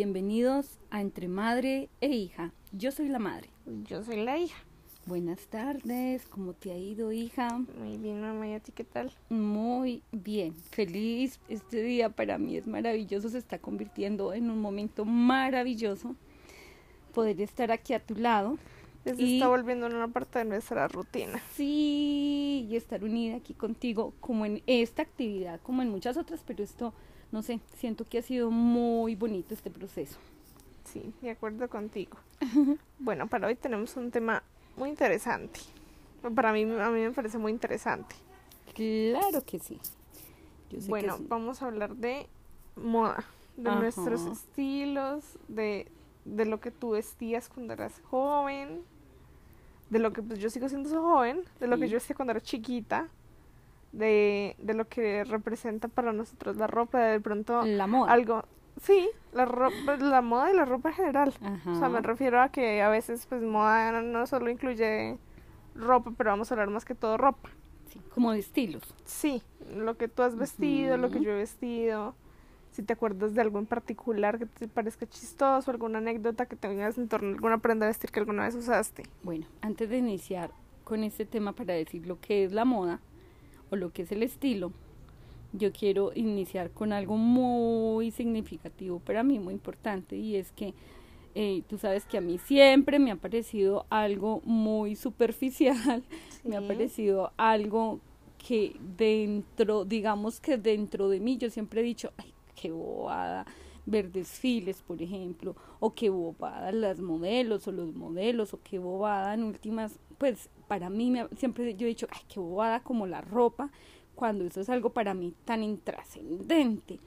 Bienvenidos a Entre Madre e Hija. Yo soy la madre. Yo soy la hija. Buenas tardes, ¿cómo te ha ido, hija? Muy bien, mamá, ¿y a ti qué tal? Muy bien, feliz. Este día para mí es maravilloso, se está convirtiendo en un momento maravilloso poder estar aquí a tu lado. Se Y- está volviendo en una parte de nuestra rutina. Sí, y estar unida aquí contigo, como en esta actividad, como en muchas otras, pero esto, no sé, siento que ha sido muy bonito este proceso. Sí, de acuerdo contigo. bueno, para hoy tenemos un tema muy interesante. Para mí, a mí me parece muy interesante. Claro que sí. Yo sé Bueno, que sí. vamos a hablar de moda, de Ajá. nuestros estilos, de, de lo que tú vestías cuando eras joven, de lo que pues yo sigo siendo joven, de lo que yo vestía cuando era chiquita, de, de lo que representa para nosotros la ropa, de pronto la moda. algo, sí, la ropa, la moda y la ropa en general. Ajá. O sea, me refiero a que a veces pues moda no, solo incluye ropa, pero vamos a hablar más que todo ropa. Sí, como de estilos. Sí, lo que tú has vestido, lo que yo he vestido. Si te acuerdas de algo en particular que te parezca chistoso, alguna anécdota que tengas en torno a alguna prenda de vestir que alguna vez usaste. Bueno, antes de iniciar con este tema para decir lo que es la moda o lo que es el estilo, yo quiero iniciar con algo muy significativo para mí, muy importante, y es que eh, tú sabes que a mí siempre me ha parecido algo muy superficial, me ha parecido algo que dentro, digamos que dentro de mí, yo siempre he dicho, ay, qué bobada ver desfiles, por ejemplo, o qué bobada las modelos o los modelos, o qué bobada en últimas, pues para mí me siempre yo he dicho, ay, qué bobada como la ropa, cuando eso es algo para mí tan intrascendente.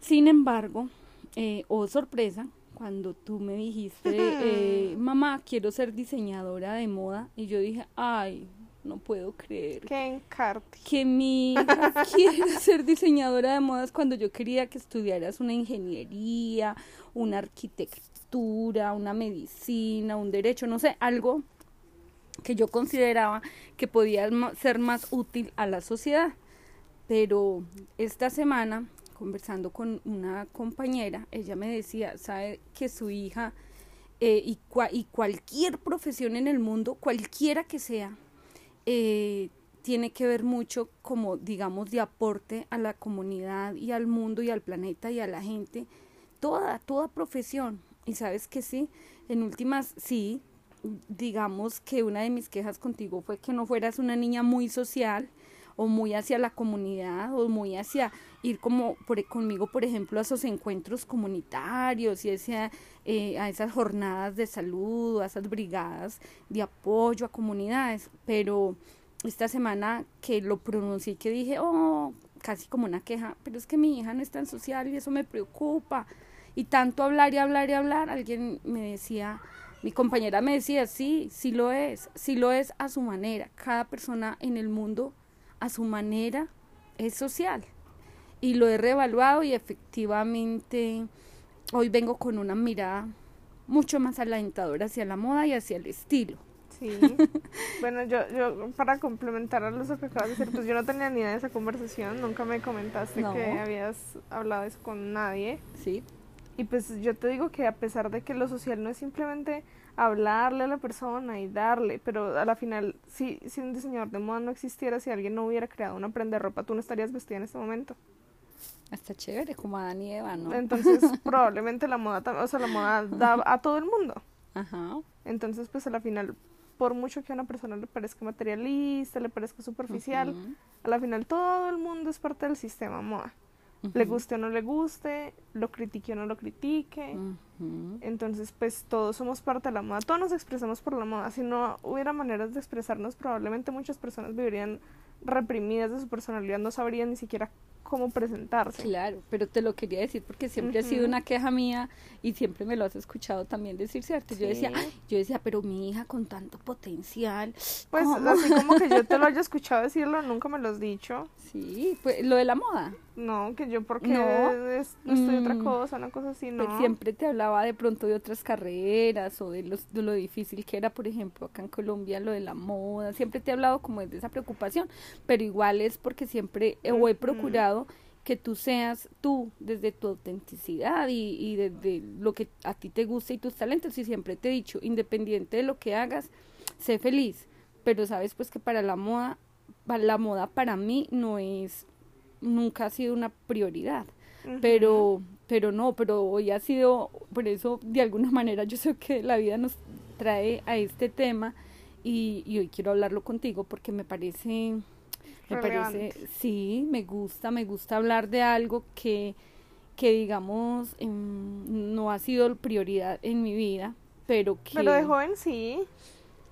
Sin embargo, eh, oh sorpresa, cuando tú me dijiste, eh, mamá, quiero ser diseñadora de moda, y yo dije, ay, no puedo creer Que encarte. que mi hija quiera ser diseñadora de modas cuando yo quería que estudiaras una ingeniería, una arquitectura, una medicina, un derecho, no sé, algo que yo consideraba que podía ser más útil a la sociedad. Pero esta semana, conversando con una compañera, ella me decía, sabe que su hija eh, y, y cualquier profesión en el mundo, cualquiera que sea, eh, tiene que ver mucho como, digamos, de aporte a la comunidad y al mundo y al planeta y a la gente. Toda, toda profesión. Y sabes que sí, en últimas, sí, digamos que una de mis quejas contigo fue que no fueras una niña muy social o muy hacia la comunidad o muy hacia ir como conmigo, por ejemplo, a esos encuentros comunitarios y hacia, eh, a esas jornadas de salud, a esas brigadas de apoyo a comunidades. Pero esta semana que lo pronuncié que dije, oh, casi como una queja, pero es que mi hija no es tan social y eso me preocupa. Y tanto hablar y hablar y hablar, alguien me decía, mi compañera me decía, sí, sí lo es, sí lo es a su manera. Cada persona en el mundo a su manera es social. Y lo he reevaluado y efectivamente hoy vengo con una mirada mucho más alentadora hacia la moda y hacia el estilo. Sí. bueno, yo, yo, para complementar a lo que acabas de decir, pues yo no tenía ni idea de esa conversación, nunca me comentaste No. que habías hablado eso con nadie. Sí, Y pues yo te digo que a pesar de que lo social no es simplemente hablarle a la persona y darle, pero a la final, si, si un diseñador de moda no existiera, si alguien no hubiera creado una prenda de ropa, tú no estarías vestida en este momento. está chévere, como Adán y Eva, ¿no? Entonces, probablemente la moda, o sea, la moda da a todo el mundo. Ajá. Entonces, pues a la final, por mucho que a una persona le parezca materialista, le parezca superficial, a la final todo el mundo es parte del sistema moda. Le guste o no le guste, lo critique o no lo critique. Entonces, pues todos somos parte de la moda, todos nos expresamos por la moda. Si no hubiera maneras de expresarnos, probablemente muchas personas vivirían reprimidas de su personalidad, no sabrían ni siquiera cómo presentarse. Claro, pero te lo quería decir porque siempre ha sido una queja mía y siempre me lo has escuchado también decir, ¿cierto? Yo decía, Sí. "Ay", yo decía, pero mi hija con tanto potencial, Pues ¿cómo?". así como que yo te lo haya escuchado decirlo, nunca me lo has dicho. Sí, pues lo de la moda. No, que yo porque No. es- no estoy otra Mm. cosa, una cosa así, Pues siempre te hablaba de pronto de otras carreras o de, los, de lo difícil que era, por ejemplo, acá en Colombia lo de la moda. Siempre te he hablado como de esa preocupación, pero igual es porque siempre he, o he Ujú. Que tú seas tú desde tu autenticidad y, y desde lo que a ti te gusta y tus talentos. Y siempre te he dicho, independiente de lo que hagas, sé feliz. Pero sabes pues que para la moda, para la moda para mí no es, nunca ha sido una prioridad. Pero, pero no, pero hoy ha sido, por eso de alguna manera yo sé que la vida nos trae a este tema y, y hoy quiero hablarlo contigo porque me parece me parece, sí, me gusta, me gusta hablar de algo que, que digamos, em, no ha sido prioridad en mi vida, pero que... Pero de joven sí.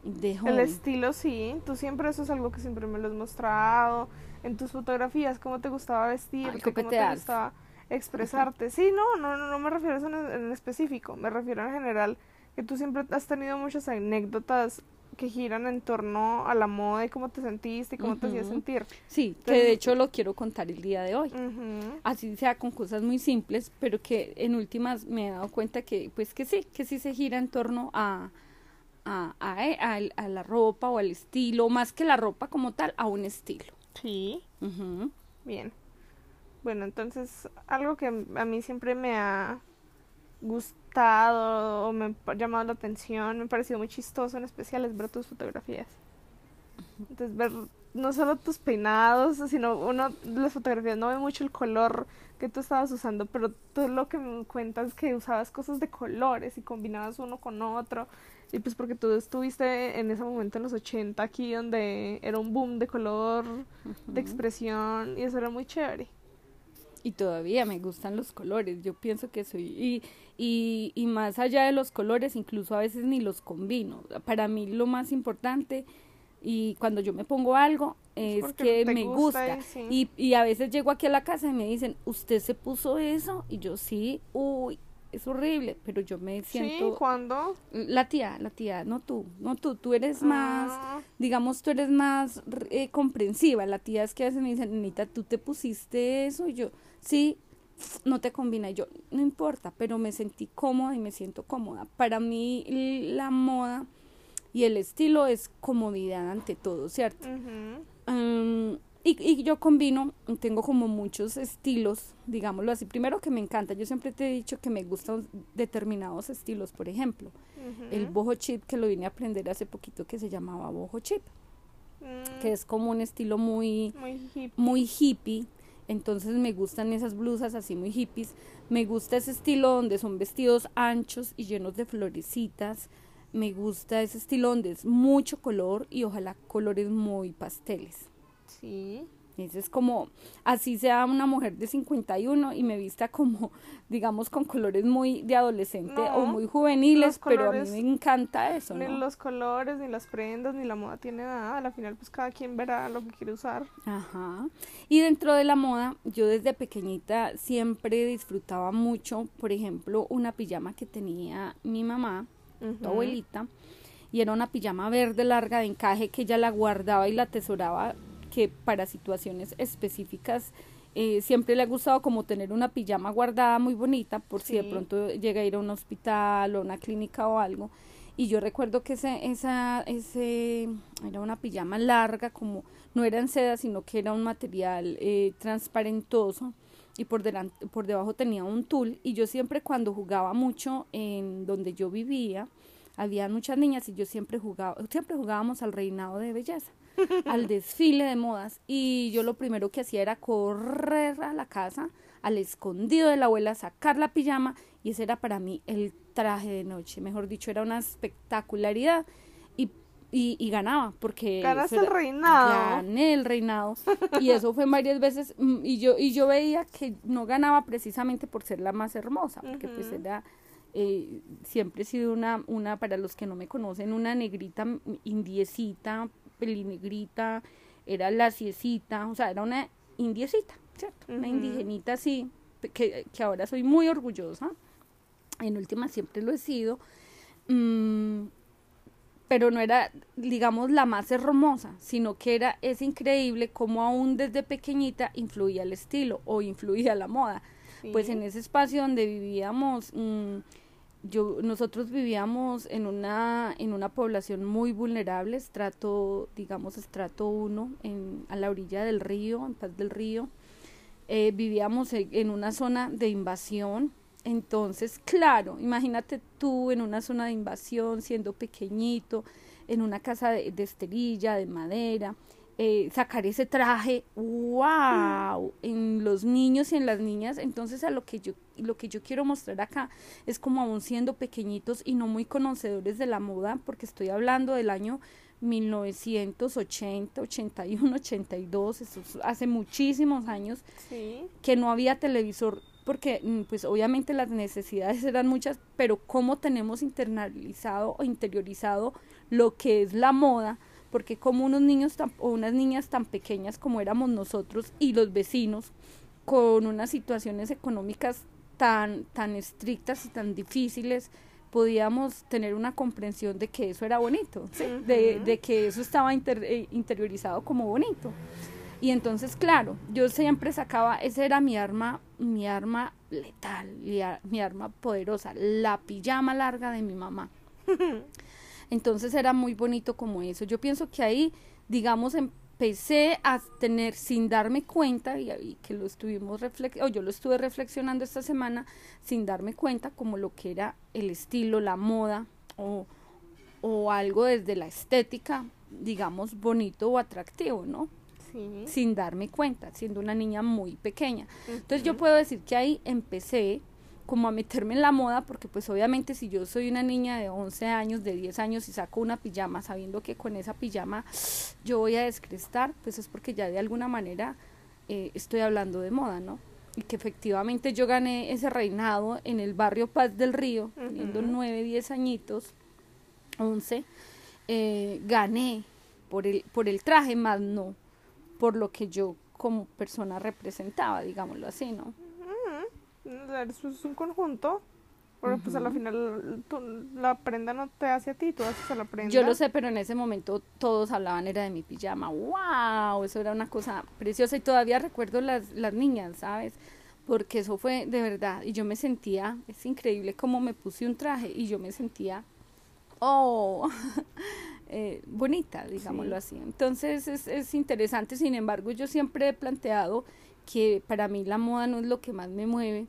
De joven. El estilo sí. Tú siempre eso es algo que siempre me lo has mostrado. En tus fotografías, cómo te gustaba vestir, cómo te gustaba expresarte. Sí, no, no, no, me refiero a eso en, en específico. Me refiero en general que tú siempre has tenido muchas anécdotas que giran en torno a la moda y cómo te sentiste y cómo te hacías sentir. Sí, que de hecho lo quiero contar el día de hoy. Así sea con cosas muy simples, pero que en últimas me he dado cuenta que pues que sí, que sí se gira en torno a a, a, a, la ropa o al estilo, más que la ropa como tal, a un estilo. Sí. Bien. Bueno, entonces algo que a mí siempre me ha gustado o me ha llamado la atención, me ha parecido muy chistoso en especial es ver tus fotografías. Entonces ver no solo tus peinados, sino uno las fotografías no ve mucho el color que tú estabas usando, pero todo lo que me cuentas es que usabas cosas de colores y combinabas uno con otro. Y pues porque tú estuviste en ese momento en los 80 aquí donde era un boom de color, de expresión y eso era muy chévere y todavía me gustan los colores. Yo pienso que soy y, y, y más allá de los colores, incluso a veces ni los combino. Para mí lo más importante y cuando yo me pongo algo es que me gusta, y, y, a veces llego aquí a la casa y me dicen usted se puso eso y yo sí uy es horrible pero yo me siento sí cuándo la tía la tía no tú no tú tú eres más ah. digamos tú eres más eh, comprensiva la tía es que a veces me dicen Anita tú te pusiste eso y yo sí, no te combina. Y yo, no importa, pero me sentí cómoda y me siento cómoda. Para mí la moda y el estilo es comodidad ante todo, ¿cierto? y, y, yo combino, tengo como muchos estilos, digámoslo así. Primero que me encanta, yo siempre te he dicho que me gustan determinados estilos, por ejemplo, el boho chip que lo vine a aprender hace poquito que se llamaba boho chip, que mm. es como un estilo muy, muy hippie entonces me gustan esas blusas así muy hippies. Me gusta ese estilo donde son vestidos anchos y llenos de florecitas. Me gusta ese estilo donde es mucho color y ojalá colores muy pasteles. Sí. Es como, así sea una mujer de 51 y me vista como, digamos, con colores muy de adolescente o muy juveniles, pero a mí me encanta eso, Ni los colores, ni las prendas, ni la moda tiene nada. Al final, pues cada quien verá lo que quiere usar. Ajá. Y dentro de la moda, yo desde pequeñita siempre disfrutaba mucho, por ejemplo, una pijama que tenía mi mamá, tu abuelita, y era una pijama verde larga de encaje que ella la guardaba y la atesoraba que para situaciones específicas eh, siempre le ha gustado como tener una pijama guardada muy bonita por si de pronto llega a ir a un hospital o una clínica o algo. Y yo recuerdo que ese, esa, ese era una pijama larga, como no era en seda, sino que era un material eh, transparentoso y por, delante, por debajo tenía un tul. Y yo siempre cuando jugaba mucho en donde yo vivía, había muchas niñas y yo siempre jugaba, siempre jugábamos al reinado de belleza al desfile de modas y yo lo primero que hacía era correr a la casa al escondido de la abuela, sacar la pijama y ese era para mí el traje de noche, mejor dicho, era una espectacularidad y, y, ganaba porque ganaste el reinado. gané el reinado y eso fue varias veces mm, y yo y yo veía que no ganaba precisamente por ser la más hermosa porque pues era eh, siempre he sido una, una, para los que no me conocen, una negrita indiecita, pelinegrita, era la ciecita, o sea, era una indiecita, ¿cierto? Una indigenita así, que, que, ahora soy muy orgullosa, en última siempre lo he sido, mm, pero no era, digamos, la más hermosa, sino que era, es increíble cómo aún desde pequeñita influía el estilo o influía la moda. Pues en ese espacio donde vivíamos, mmm, yo nosotros vivíamos en una en una población muy vulnerable estrato digamos estrato 1 en a la orilla del río en paz del río. Eh, vivíamos en, una zona de invasión, entonces, claro, imagínate tú en una zona de invasión, siendo pequeñito, en una casa de, de esterilla, de madera, eh, sacar ese traje, wow, en los niños y en las niñas. Entonces, a lo que yo, lo que yo quiero mostrar acá es como aún siendo pequeñitos y no muy conocedores de la moda, porque estoy hablando del año 1980, 81, 82, eso es hace muchísimos años Sí. que no había televisor porque mm, pues obviamente las necesidades eran muchas, pero cómo tenemos internalizado o interiorizado lo que es la moda, porque como unos niños tan, o unas niñas tan pequeñas como éramos nosotros y los vecinos con unas situaciones económicas tan tan estrictas y tan difíciles podíamos tener una comprensión de que eso era bonito, ¿sí? de, de que eso estaba inter- eh, interiorizado como bonito. Y entonces, claro, yo siempre sacaba, esa era mi arma, mi arma letal, mi, ar- mi arma poderosa, la pijama larga de mi mamá. Entonces era muy bonito como eso. Yo pienso que ahí, digamos, empecé a tener sin darme cuenta, y, y que lo estuvimos o yo lo estuve reflexionando esta semana, sin darme cuenta como lo que era el estilo, la moda o, o algo desde la estética, digamos, bonito o atractivo, ¿no? Sí. sin darme cuenta, siendo una niña muy pequeña. Entonces yo puedo decir que ahí empecé como a meterme en la moda, porque pues obviamente si yo soy una niña de 11 años, de 10 años y saco una pijama sabiendo que con esa pijama yo voy a descrestar, pues es porque ya de alguna manera eh, estoy hablando de moda, ¿no? Y que efectivamente yo gané ese reinado en el barrio Paz del Río, teniendo Ujú. 9, 10 añitos, 11, eh, gané por el, por el traje, más no por lo que yo como persona representaba, digámoslo así, ¿no? Eso es un conjunto. Pero pues a la final tú- la prenda no te hace a ti, tú haces a la prenda. Yo lo sé, pero en ese momento todos hablaban era de mi pijama. ¡Wow! Eso era una cosa preciosa y todavía recuerdo las, las niñas, ¿sabes? Porque eso fue de verdad y yo me sentía, es increíble cómo me puse un traje y yo me sentía, oh, eh, bonita, digámoslo así. Entonces es, es interesante, sin embargo yo siempre he planteado que para mí la moda no es lo que más me mueve,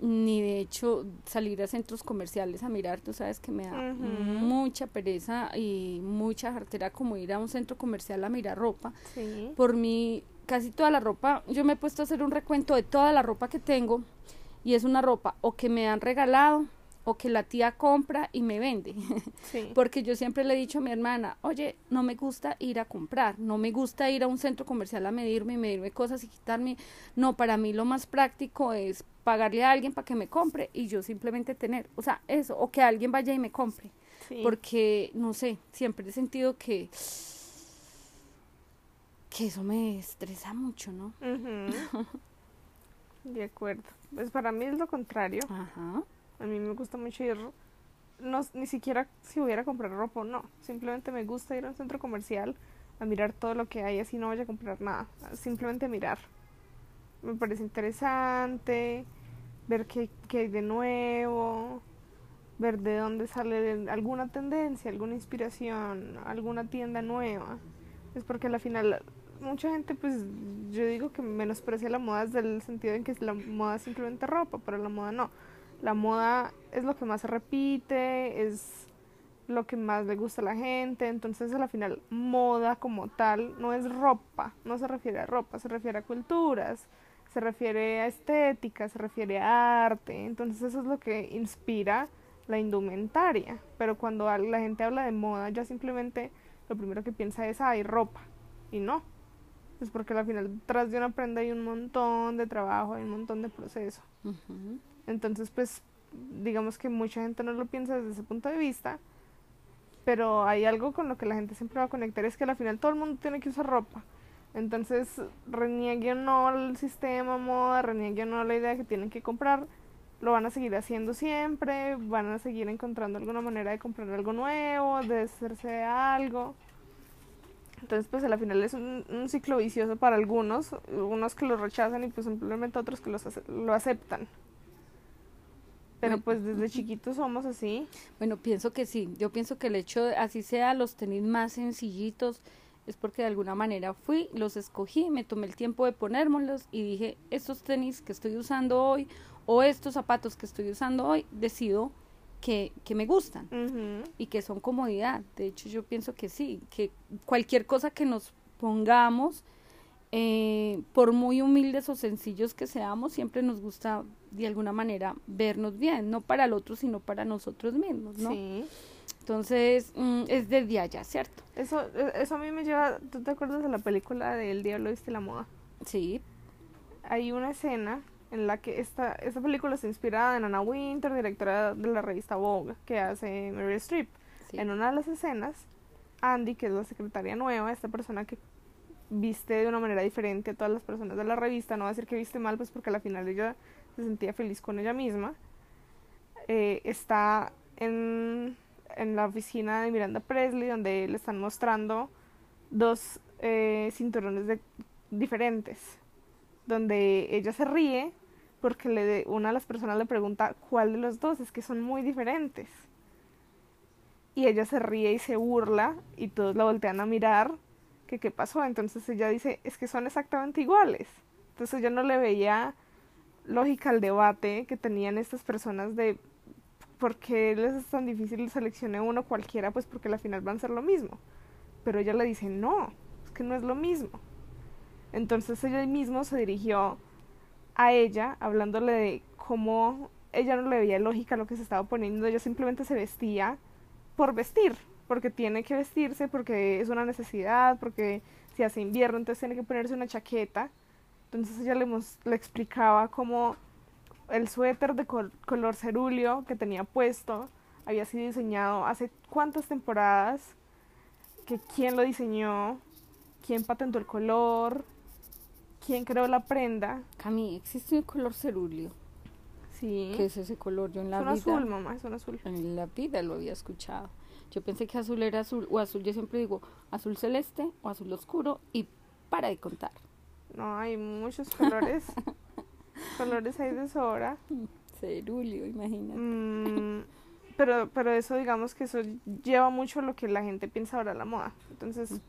ni de hecho salir a centros comerciales a mirar, tú sabes que me da mucha pereza y mucha jartera como ir a un centro comercial a mirar ropa. Sí. Por mi, casi toda la ropa, yo me he puesto a hacer un recuento de toda la ropa que tengo y es una ropa o que me han regalado o que la tía compra y me vende. Sí. Porque yo siempre le he dicho a mi hermana, oye, no me gusta ir a comprar, no me gusta ir a un centro comercial a medirme y medirme cosas y quitarme. No, para mí lo más práctico es pagarle a alguien para que me compre y yo simplemente tener, o sea, eso, o que alguien vaya y me compre. Sí. Porque, no sé, siempre he sentido que, que eso me estresa mucho, ¿no? De acuerdo. Pues para mí es lo contrario. Ajá. A mí me gusta mucho ir, no, ni siquiera si voy a comprar ropa o no. Simplemente me gusta ir a un centro comercial a mirar todo lo que hay, así no vaya a comprar nada. Simplemente mirar. Me parece interesante ver qué, qué hay de nuevo, ver de dónde sale alguna tendencia, alguna inspiración, alguna tienda nueva. Es porque al final mucha gente, pues yo digo que menosprecia la moda desde el sentido en que la moda es simplemente ropa, pero la moda no. La moda es lo que más se repite, es lo que más le gusta a la gente, entonces a la final moda como tal no es ropa, no se refiere a ropa, se refiere a culturas, se refiere a estética, se refiere a arte, entonces eso es lo que inspira la indumentaria, pero cuando la gente habla de moda ya simplemente lo primero que piensa es hay ropa y no, es porque al final detrás de una prenda hay un montón de trabajo, hay un montón de proceso. Entonces, pues, digamos que mucha gente no lo piensa desde ese punto de vista, pero hay algo con lo que la gente siempre va a conectar, es que al final todo el mundo tiene que usar ropa. Entonces, reniegue o no el sistema moda, reniegue o no la idea que tienen que comprar, lo van a seguir haciendo siempre, van a seguir encontrando alguna manera de comprar algo nuevo, de hacerse algo. Entonces, pues al final es un, un ciclo vicioso para algunos, unos que lo rechazan y pues simplemente otros que los lo aceptan. Pero pues desde chiquitos somos así. Bueno, pienso que sí. Yo pienso que el hecho, de, así sea los tenis más sencillitos, es porque de alguna manera fui, los escogí, me tomé el tiempo de ponérmelos y dije, estos tenis que estoy usando hoy o estos zapatos que estoy usando hoy, decido que, que me gustan y que son comodidad. De hecho, yo pienso que sí, que cualquier cosa que nos pongamos, eh, por muy humildes o sencillos que seamos, siempre nos gusta de alguna manera vernos bien, no para el otro, sino para nosotros mismos, ¿no? Sí. Entonces, mm, es desde allá, ¿cierto? Eso, e- eso a mí me lleva. ¿Tú te acuerdas de la película de El Diablo Viste la Moda? Sí, Hay una escena en la que esta, esta película está inspirada en Anna Winter, directora de la revista Vogue, que hace Meryl Streep. sí. En una de las escenas, Andy, que es la secretaria nueva, esta persona que viste de una manera diferente a todas las personas de la revista, no va a decir que viste mal, pues porque al final ella se sentía feliz con ella misma, eh, está en, en la oficina de Miranda Presley, donde le están mostrando dos eh, cinturones de, diferentes, donde ella se ríe porque le una de las personas le pregunta cuál de los dos, es que son muy diferentes y ella se ríe y se burla y todos la voltean a mirar que qué pasó. Entonces ella dice es que son exactamente iguales entonces ella no le veía lógica al debate que tenían estas personas de por qué les es tan difícil seleccionar uno cualquiera pues porque al final van a ser lo mismo. Pero ella le dice no es que no es lo mismo entonces ella mismo se dirigió a ella hablándole de cómo ella no le veía lógica lo que se estaba poniendo. Ella simplemente se vestía por vestir, porque tiene que vestirse, porque es una necesidad, porque si hace invierno, entonces tiene que ponerse una chaqueta. Entonces ella le, le explicaba cómo el suéter de col- color cerúleo que tenía puesto había sido diseñado hace cuántas temporadas, que quién lo diseñó, quién patentó el color, quién creó la prenda. Cami, existe un color cerúleo. Sí. ¿Qué es ese color? Yo en es la un vida, azul, mamá, es un azul. en la vida lo había escuchado. Yo pensé que azul era azul o azul, yo siempre digo azul celeste o azul oscuro y para de contar. No, hay muchos colores. colores hay de sobra. Cerúleo, imagínate. Mm, pero, pero eso, digamos que eso lleva mucho a lo que la gente piensa ahora la moda. Entonces,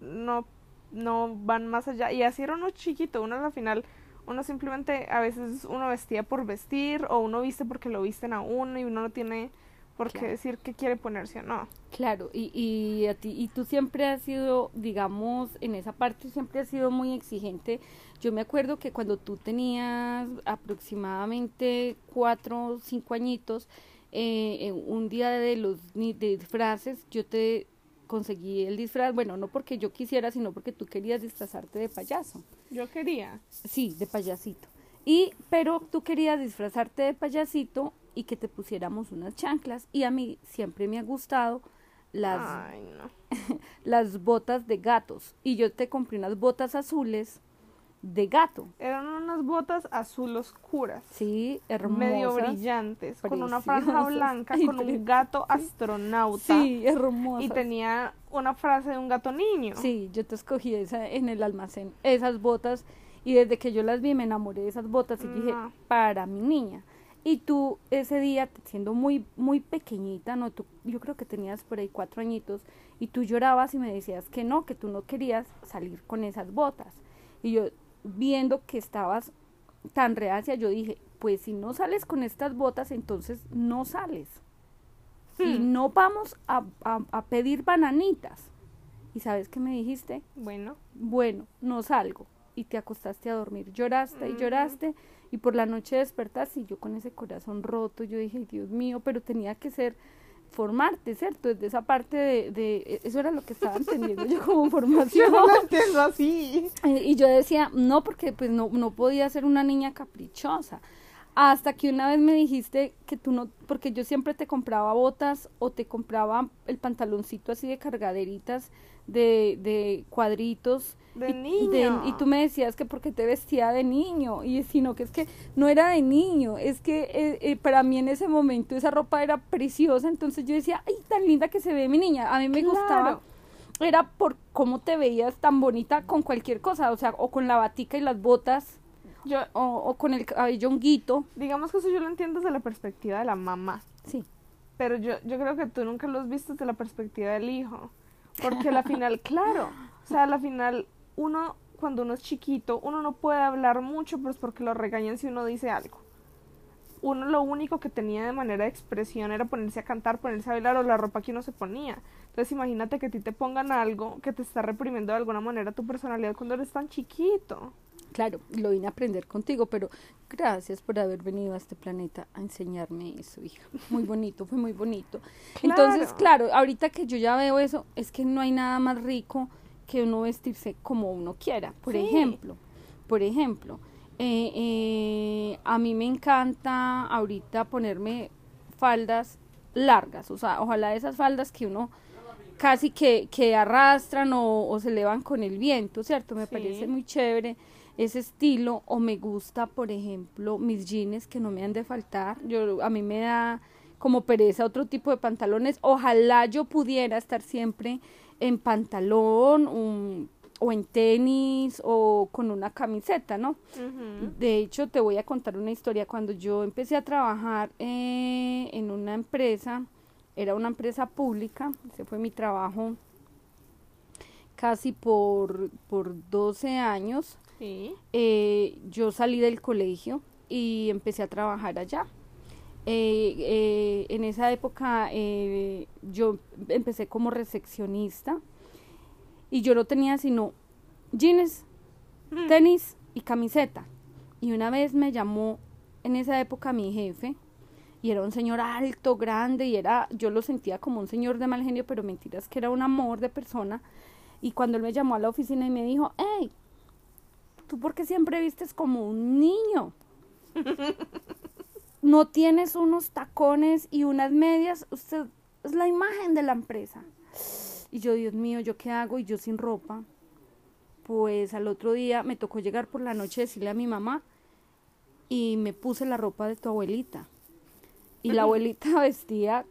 no, no van más allá. Y así era uno chiquito, uno al final, uno simplemente, a veces uno vestía por vestir, o uno viste porque lo visten a uno, y uno no tiene por qué Claro. decir qué quiere ponerse o no. Claro, y, y a ti, y tú siempre has sido, digamos, en esa parte siempre has sido muy exigente. Yo me acuerdo que cuando tú tenías aproximadamente cuatro o cinco añitos, eh, en un día de los de disfraces, yo te conseguí el disfraz, bueno, no porque yo quisiera, sino porque tú querías disfrazarte de payaso. Yo quería. Sí, de payasito. Y, pero tú querías disfrazarte de payasito y que te pusiéramos unas chanclas. Y a mí siempre me ha gustado las, Ay, no. las botas de gatos. Y yo te compré unas botas azules de gato. Eran unas botas azul oscuras. Sí, hermosas. medio brillantes, con una franja blanca, Ay, con un gato astronauta. Sí, hermosas. Y tenía una frase de un gato niño. Sí, yo te escogí esa en el almacén, esas botas. Y desde que yo las vi me enamoré de esas botas y dije, No. para mi niña. Y tú ese día, siendo muy, muy pequeñita, no, tú, yo creo que tenías por ahí cuatro añitos, y tú llorabas y me decías que no, que tú no querías salir con esas botas. Y yo, viendo que estabas tan reacia, yo dije, pues si no sales con estas botas, entonces no sales. Y Hmm. no vamos a, a, a pedir bananitas. ¿Y sabes qué me dijiste? Bueno, bueno, no salgo. Y te acostaste a dormir. Lloraste y lloraste. Y por la noche despertaste y yo con ese corazón roto, yo dije, "Ay, Dios mío, pero tenía que ser formarte, ¿cierto? Desde esa parte de, de eso era lo que estaba entendiendo yo como formación. yo no entiendo así. Eh, Y yo decía, no, porque pues no, no podía ser una niña caprichosa. Hasta que una vez me dijiste que tú no, porque yo siempre te compraba botas o te compraba el pantaloncito así de cargaderitas de, de cuadritos. De y, niño. y tú me decías que porque te vestía de niño, y sino que es que no era de niño, es que eh, eh, para mí en ese momento esa ropa era preciosa, entonces yo decía, ay, tan linda que se ve mi niña, a mí me Claro. gustaba era por cómo te veías tan bonita con cualquier cosa, o sea, o con la batica y las botas, Yo, o, o con el cabello honguito. digamos que eso yo lo entiendo desde la perspectiva de la mamá. Sí, Pero yo, yo creo que tú nunca lo has visto desde la perspectiva del hijo. Porque al final, claro, O sea, al final, uno, cuando uno es chiquito, uno no puede hablar mucho, pues porque lo regañan si uno dice algo. Uno lo único que tenía de manera de expresión era ponerse a cantar, ponerse a bailar o la ropa que uno se ponía. Entonces imagínate que a ti te pongan algo que te está reprimiendo de alguna manera tu personalidad cuando eres tan chiquito. Claro, lo vine a aprender contigo, pero gracias por haber venido a este planeta a enseñarme eso, hija. Muy bonito, fue muy bonito. Entonces, claro, ahorita que yo ya veo eso, es que no hay nada más rico que uno vestirse como uno quiera. Por ejemplo, por ejemplo, eh, eh, a mí me encanta ahorita ponerme faldas largas, o sea, ojalá esas faldas que uno casi que, que arrastran o, se elevan con el viento, ¿cierto? Me parece muy chévere ese estilo o me gusta, por ejemplo, mis jeans que no me han de faltar. Yo a mí me da como pereza otro tipo de pantalones. Ojalá yo pudiera estar siempre en pantalón o en tenis o con una camiseta, ¿no? De hecho, te voy a contar una historia. Cuando yo empecé a trabajar eh, en una empresa, era una empresa pública, ese fue mi trabajo casi por, por 12 años. Eh, yo salí del colegio y empecé a trabajar allá. Eh, eh, en esa época yo empecé como recepcionista y yo no tenía sino jeans, mm. tenis y camiseta. Y una vez me llamó en esa época mi jefe y era un señor alto, grande y era, yo lo sentía como un señor de mal genio, pero mentiras que era un amor de persona. Y cuando él me llamó a la oficina y me dijo, hey, ¿tú por qué siempre vistes como un niño? No tienes unos tacones y unas medias, usted es la imagen de la empresa. Y yo, Dios mío, ¿yo qué hago? Y yo sin ropa. Pues al otro día me tocó llegar por la noche decirle a mi mamá y me puse la ropa de tu abuelita. Y la abuelita vestía,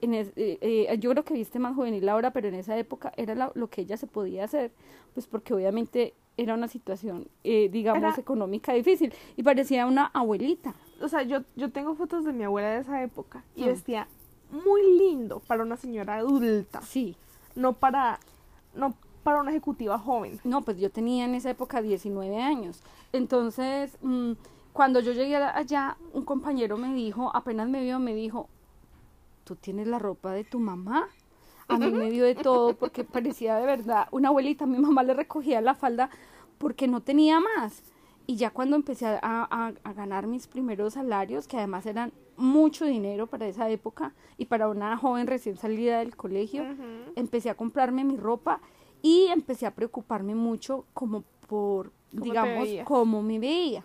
en eh, eh, yo creo que viste más juvenil ahora, pero en esa época era lo que ella se podía hacer, pues porque obviamente era una situación, eh, digamos, económica difícil y parecía una abuelita. O sea, yo, yo tengo fotos de mi abuela de esa época y mm. vestía muy lindo para una señora adulta. Sí. No para, no para una ejecutiva joven. No, pues yo tenía en esa época 19 años. Entonces, mm, cuando yo llegué allá, un compañero me dijo, apenas me vio, me dijo, ¿tú tienes la ropa de tu mamá? A mí me dio de todo porque parecía de verdad una abuelita. Mi mamá le recogía la falda porque no tenía más. Y ya cuando empecé a, a, ganar mis primeros salarios, que además eran mucho dinero para esa época y para una joven recién salida del colegio, empecé a comprarme mi ropa y empecé a preocuparme mucho como por, digamos, cómo me veía.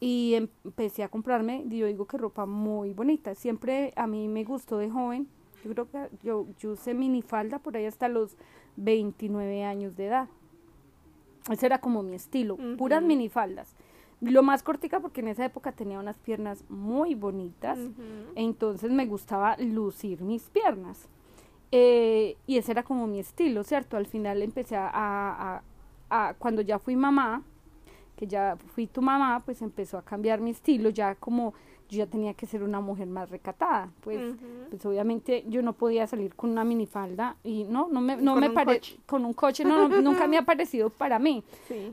Y empecé a comprarme, yo digo que ropa muy bonita. Siempre a mí me gustó de joven yo creo que yo, yo usé minifalda por ahí hasta los 29 años de edad. Ese era como mi estilo, puras minifaldas. Lo más cortica porque en esa época tenía unas piernas muy bonitas, entonces me gustaba lucir mis piernas. Eh, y ese era como mi estilo, ¿cierto? Al final empecé a, a, a, cuando ya fui mamá, que ya fui tu mamá, pues empezó a cambiar mi estilo, ya como yo ya tenía que ser una mujer más recatada. Pues, pues obviamente yo no podía salir con una minifalda y no, no me, no me parece, con un coche, no, nunca me ha parecido para mí.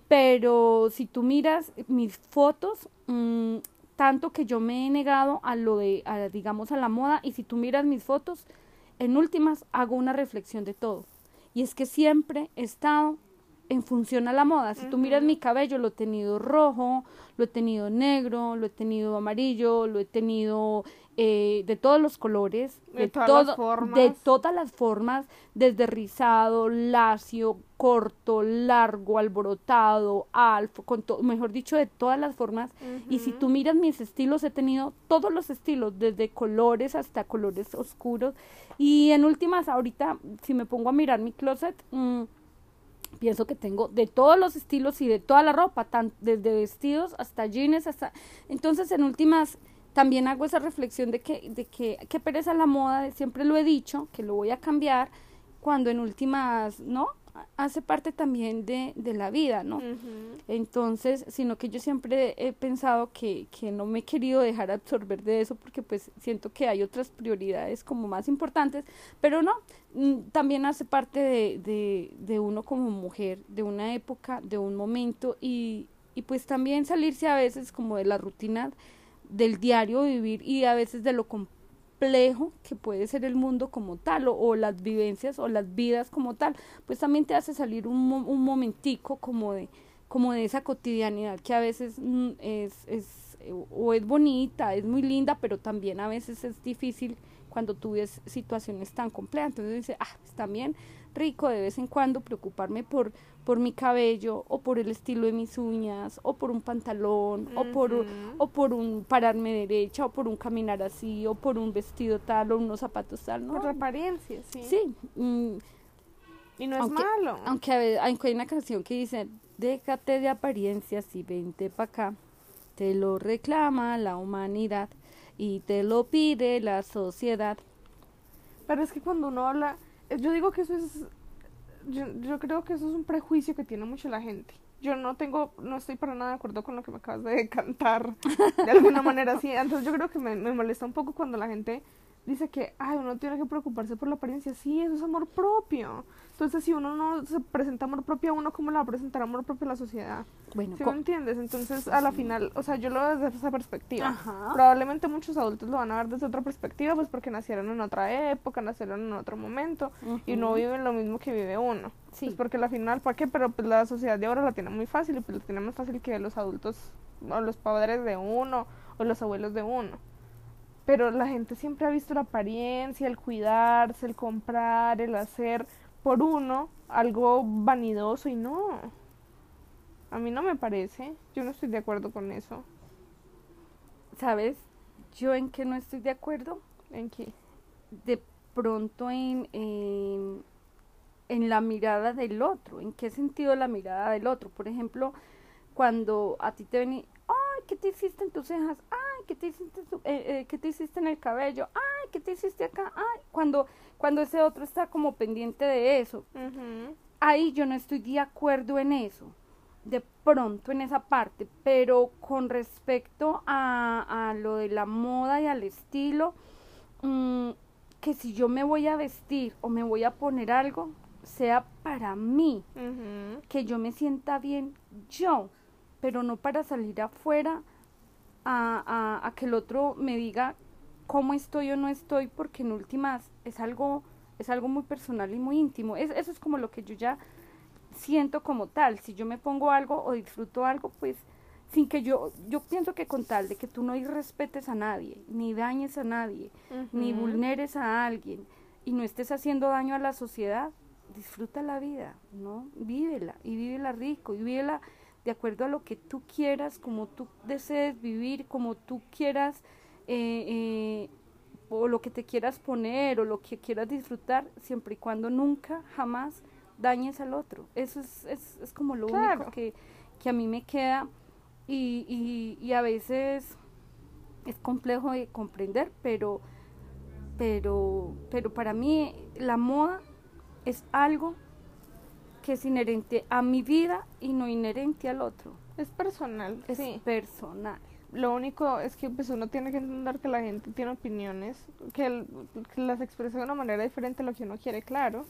Pero si tú miras mis fotos, mm, tanto que yo me he negado a lo de, digamos, a la moda, y si tú miras mis fotos, en últimas hago una reflexión de todo. Y es que siempre he estado en función a la moda. Si tú miras mi cabello, lo he tenido rojo, lo he tenido negro, lo he tenido amarillo, lo he tenido eh, de todos los colores, de, todas las formas. de todas las formas, desde rizado, lacio, corto, largo, alborotado, alto, con mejor dicho, de todas las formas. Y si tú miras mis estilos, he tenido todos los estilos, desde colores hasta colores oscuros. Y en últimas, ahorita, si me pongo a mirar mi closet, mmm, pienso que tengo de todos los estilos y de toda la ropa, tan, desde vestidos hasta jeans, hasta... Entonces, en últimas, también hago esa reflexión de que, de que, que pereza la moda, siempre lo he dicho, que lo voy a cambiar, cuando en últimas, ¿no? Hace parte también de, de la vida, ¿no? Entonces, sino que yo siempre he pensado que, que no me he querido dejar absorber de eso porque pues siento que hay otras prioridades como más importantes, pero no, mm, también hace parte de, de, de uno como mujer, de una época, de un momento y, y pues también salirse a veces como de la rutina del diario vivir y a veces de lo complejo que puede ser el mundo como tal o, las vivencias o las vidas como tal, pues también te hace salir un, un momentico como de, como de esa cotidianidad que a veces mm, es, es o es bonita, es muy linda, pero también a veces es difícil cuando tú ves situaciones tan complejas. Entonces dice, ah, pues también rico de vez en cuando preocuparme por, por mi cabello o por el estilo de mis uñas o por un pantalón o por o por un pararme derecha o por un caminar así o por un vestido tal o unos zapatos tal, ¿no? Por la apariencia, sí. Sí. Mm, y no es aunque, malo. Aunque, a aunque hay una canción que dice, déjate de apariencias y vente para acá. Te lo reclama la humanidad y te lo pide la sociedad. Pero es que cuando uno habla, yo digo que eso es, yo, yo creo que eso es un prejuicio que tiene mucho la gente. Yo no tengo, no estoy para nada de acuerdo con lo que me acabas de cantar, de alguna manera así. Entonces yo creo que me, me molesta un poco cuando la gente dice que, ay, uno tiene que preocuparse por la apariencia. Sí, eso es amor propio. Entonces, si uno no se presenta amor propio a uno, ¿cómo le va a presentar amor propio a la sociedad? Bueno, ¿Sí me entiendes? Entonces, a la final, o sea, yo lo veo desde esa perspectiva. Probablemente muchos adultos lo van a ver desde otra perspectiva, pues porque nacieron en otra época, nacieron en otro momento y no viven lo mismo que vive uno. Sí. Pues porque la final, ¿para qué? Pero pues la sociedad de ahora la tiene muy fácil y pues la tiene más fácil que los adultos o los padres de uno o los abuelos de uno pero la gente siempre ha visto la apariencia, el cuidarse, el comprar, el hacer por uno algo vanidoso y no. A mí no me parece. Yo no estoy de acuerdo con eso. ¿Sabes? Yo en qué no estoy de acuerdo. ¿En qué? De pronto en, en, en la mirada del otro. ¿En qué sentido la mirada del otro? Por ejemplo, cuando a ti te ven ¿qué te hiciste en tus cejas? Ay, ¿qué te hiciste, eh, eh, ¿qué te hiciste en el cabello? Ay, ¿qué te hiciste acá? Ay, cuando, cuando ese otro está como pendiente de eso. Ahí yo no estoy de acuerdo en eso, de pronto en esa parte, pero con respecto a, a lo de la moda y al estilo, mm, que si yo me voy a vestir o me voy a poner algo, sea para mí, que yo me sienta bien yo pero no para salir afuera a, a, que el otro me diga cómo estoy o no estoy, porque en últimas es algo, es algo muy personal y muy íntimo. Es, eso es como lo que yo ya siento como tal. Si yo me pongo algo o disfruto algo, pues sin que yo, yo pienso que con tal de que tú no irrespetes a nadie, ni dañes a nadie, ni vulneres a alguien, y no estés haciendo daño a la sociedad, disfruta la vida, ¿no? Vívela, y vívela rico, y vívela de acuerdo a lo que tú quieras, como tú desees vivir, como tú quieras, eh, eh, o lo que te quieras poner, o lo que quieras disfrutar, siempre y cuando nunca, jamás dañes al otro. Eso es, es, es como lo único que, que, a mí me queda y, y, y a veces es complejo de comprender, pero, pero, pero para mí la moda es algo que es inherente a mi vida y no inherente al otro. Es personal, es personal. Lo único es que pues uno tiene que entender que la gente tiene opiniones, que, las expresa de una manera diferente a lo que uno quiere, claro.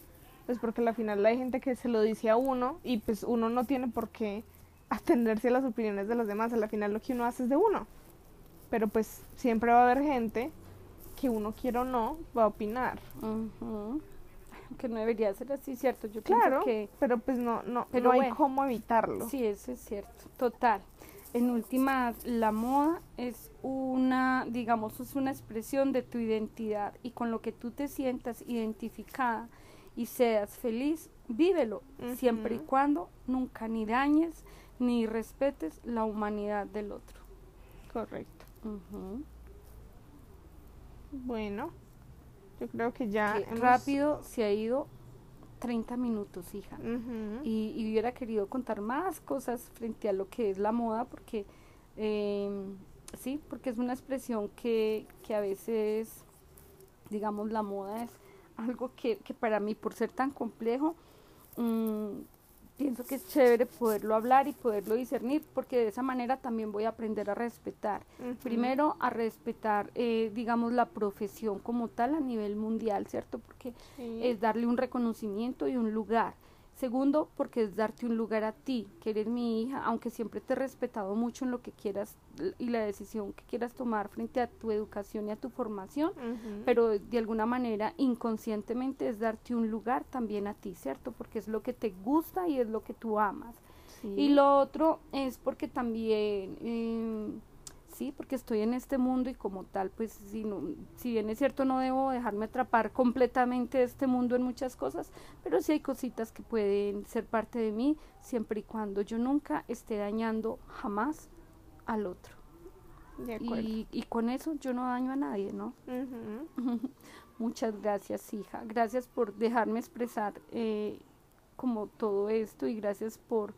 Pues porque al final hay gente que se lo dice a uno y pues uno no tiene por qué atenderse a las opiniones de los demás. Al final lo que uno hace es de uno. Pero pues siempre va a haber gente que uno quiera o no va a opinar que no debería ser así, ¿cierto? Yo claro, que... pero pues no, no, pero no hay cómo evitarlo. Sí, eso es cierto, total. En últimas, la moda es una, digamos, es una expresión de tu identidad y con lo que tú te sientas identificada y seas feliz, vívelo, siempre y cuando nunca ni dañes ni respetes la humanidad del otro. Correcto. Bueno, yo creo que ya. Rápido se ha ido 30 minutos, hija. y, y, hubiera querido contar más cosas frente a lo que es la moda, porque em, sí, porque es una expresión que, que a veces, digamos, la moda es algo que, que para mí, por ser tan complejo, mm, pienso que es chévere poderlo hablar y poderlo discernir, porque de esa manera también voy a aprender a respetar. Primero, a respetar, eh, digamos, la profesión como tal a nivel mundial, ¿cierto? Porque Sí. es darle un reconocimiento y un lugar. Segundo, porque es darte un lugar a ti, que eres mi hija, aunque siempre te he respetado mucho en lo que quieras y la decisión que quieras tomar frente a tu educación y a tu formación, pero de alguna manera inconscientemente es darte un lugar también a ti, ¿cierto? Porque es lo que te gusta y es lo que tú amas. Sí. Y lo otro es porque también, eh, sí, porque estoy en este mundo y como tal, pues si, no, si bien es cierto no debo dejarme atrapar completamente de este mundo en muchas cosas, pero sí hay cositas que pueden ser parte de mí siempre y cuando yo nunca esté dañando jamás al otro. De acuerdo. Y, y con eso yo no daño a nadie, ¿no? Muchas gracias, hija. Gracias por dejarme expresar eh, como todo esto y gracias por,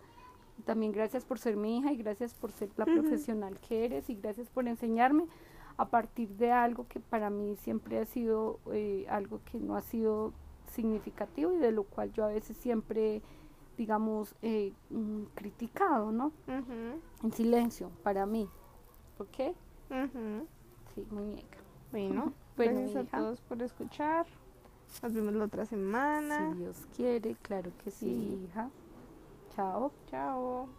también gracias por ser mi hija y gracias por ser la Ujú. profesional que eres y gracias por enseñarme a partir de algo que para mí siempre ha sido eh, algo que no ha sido significativo y de lo cual yo a veces siempre, digamos, eh, mm, criticado, ¿no? Ujú. En silencio, para mí. ¿Ok? Ujú. Sí, muñeca. Bueno, Bueno, gracias hija. a todos por escuchar. Nos vemos la otra semana. Si Dios quiere, claro que sí, Sí. hija. Ciao. Ciao.